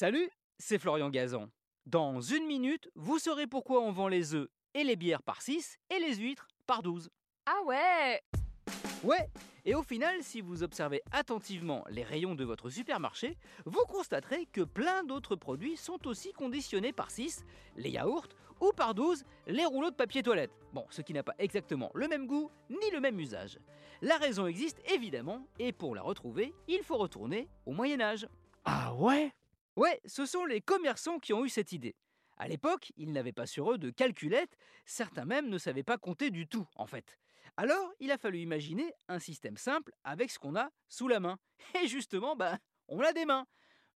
Salut, c'est Florian Gazan. Dans une minute, vous saurez pourquoi on vend les œufs et les bières par 6 et les huîtres par 12. Ah ouais Ouais, et au final, si vous observez attentivement les rayons de votre supermarché, vous constaterez que plein d'autres produits sont aussi conditionnés par 6, les yaourts, ou par 12, les rouleaux de papier toilette. Bon, ce qui n'a pas exactement le même goût ni le même usage. La raison existe évidemment, et pour la retrouver, il faut retourner au Moyen Âge. Ah ouais? Ouais, ce sont les commerçants qui ont eu cette idée. À l'époque, ils n'avaient pas sur eux de calculette, certains même ne savaient pas compter du tout, en fait. Alors, il a fallu imaginer un système simple avec ce qu'on a sous la main. Et justement, bah, on a des mains.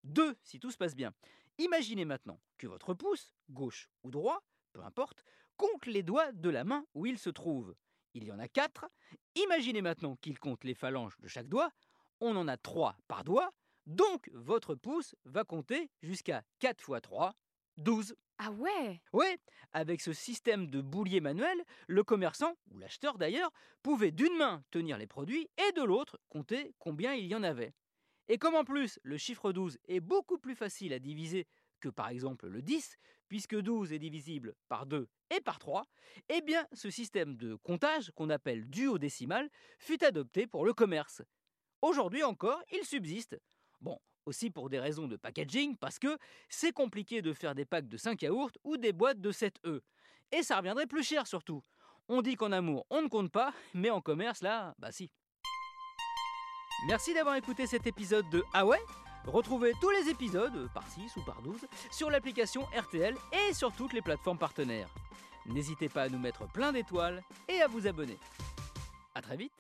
Deux, si tout se passe bien. Imaginez maintenant que votre pouce, gauche ou droit, peu importe, compte les doigts de la main où il se trouve. Il y en a quatre. Imaginez maintenant qu'il compte les phalanges de chaque doigt. On en a trois par doigt. Donc, votre pouce va compter jusqu'à 4 fois 3, 12. Ah ouais Oui, avec ce système de boulier manuel, le commerçant, ou l'acheteur d'ailleurs, pouvait d'une main tenir les produits et de l'autre compter combien il y en avait. Et comme en plus le chiffre 12 est beaucoup plus facile à diviser que par exemple le 10, puisque 12 est divisible par 2 et par 3, eh bien ce système de comptage qu'on appelle duodécimal fut adopté pour le commerce. Aujourd'hui encore, il subsiste. Bon, aussi pour des raisons de packaging, parce que c'est compliqué de faire des packs de 5 yaourts ou des boîtes de 7 œufs. Et ça reviendrait plus cher surtout. On dit qu'en amour, on ne compte pas, mais en commerce, là, bah si. Merci d'avoir écouté cet épisode de Ah ouais? Retrouvez tous les épisodes, par 6 ou par 12, sur l'application RTL et sur toutes les plateformes partenaires. N'hésitez pas à nous mettre plein d'étoiles et à vous abonner. A très vite